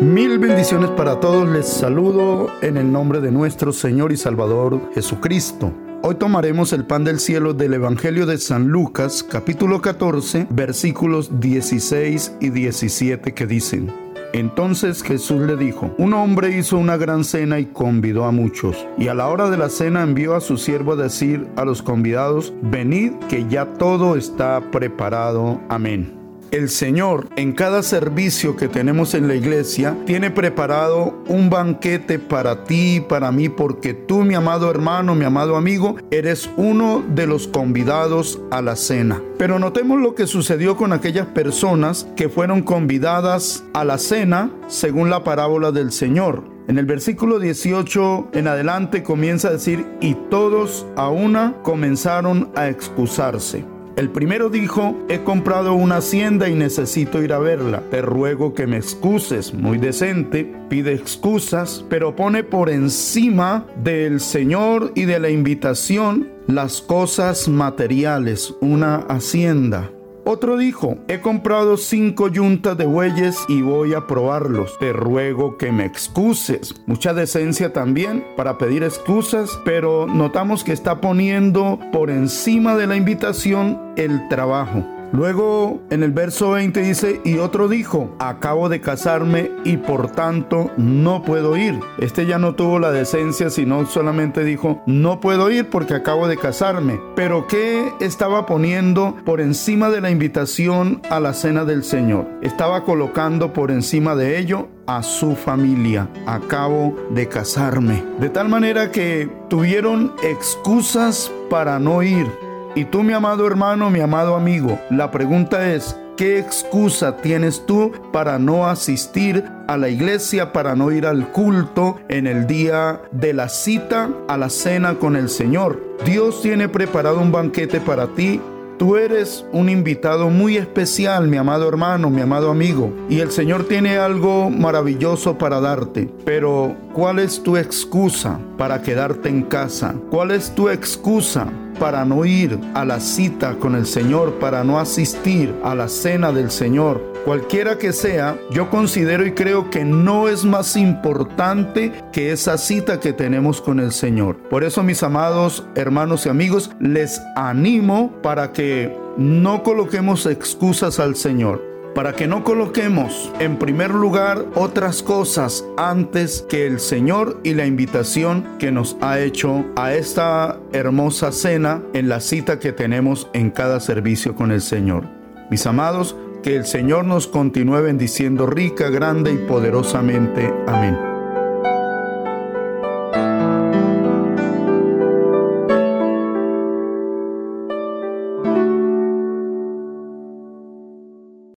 Mil bendiciones para todos. Les saludo en el nombre de nuestro Señor y Salvador Jesucristo. Hoy tomaremos el pan del cielo del Evangelio de San Lucas, capítulo 14, versículos 16 y 17 que dicen. Entonces Jesús le dijo, un hombre hizo una gran cena y convidó a muchos, y a la hora de la cena envió a su siervo a decir a los convidados, venid que ya todo está preparado. Amén. El Señor en cada servicio que tenemos en la iglesia tiene preparado un banquete para ti para mí porque tú, mi amado hermano, mi amado amigo, eres uno de los convidados a la cena. Pero notemos lo que sucedió con aquellas personas que fueron convidadas a la cena según la parábola del Señor. En el versículo 18 en adelante comienza a decir, y todos a una comenzaron a excusarse. El primero dijo, he comprado una hacienda y necesito ir a verla. Te ruego que me excuses. Muy decente, pide excusas, pero pone por encima del Señor y de la invitación las cosas materiales, una hacienda. Otro dijo, he comprado cinco yuntas de bueyes y voy a probarlos. Te ruego que me excuses. Mucha decencia también para pedir excusas, pero notamos que está poniendo por encima de la invitación el trabajo. Luego en el verso 20 dice, y otro dijo, acabo de casarme y por tanto no puedo ir. Este ya no tuvo la decencia, sino solamente dijo, no puedo ir porque acabo de casarme. Pero ¿qué estaba poniendo por encima de la invitación a la cena del Señor? Estaba colocando por encima de ello a su familia. Acabo de casarme. De tal manera que tuvieron excusas para no ir y tú, mi amado hermano, mi amado amigo, la pregunta es, ¿qué excusa tienes tú para no asistir a la iglesia, para no ir al culto en el día de la cita a la cena con el Señor? Dios tiene preparado un banquete para ti Tú eres un invitado muy especial, mi amado hermano, mi amado amigo, y el Señor tiene algo maravilloso para darte. Pero, ¿cuál es tu excusa para quedarte en casa? ¿Cuál es tu excusa para no ir a la cita con el Señor, para no asistir a la cena del Señor? Cualquiera que sea, yo considero y creo que no es más importante que esa cita que tenemos con el Señor. Por eso, mis amados hermanos y amigos, les animo para que no coloquemos excusas al Señor para que no coloquemos en primer lugar otras cosas antes que el Señor y la invitación que nos ha hecho a esta hermosa cena en la cita que tenemos en cada servicio con el Señor. Mis amados, que el Señor nos continúe bendiciendo rica, grande y poderosamente. Amén.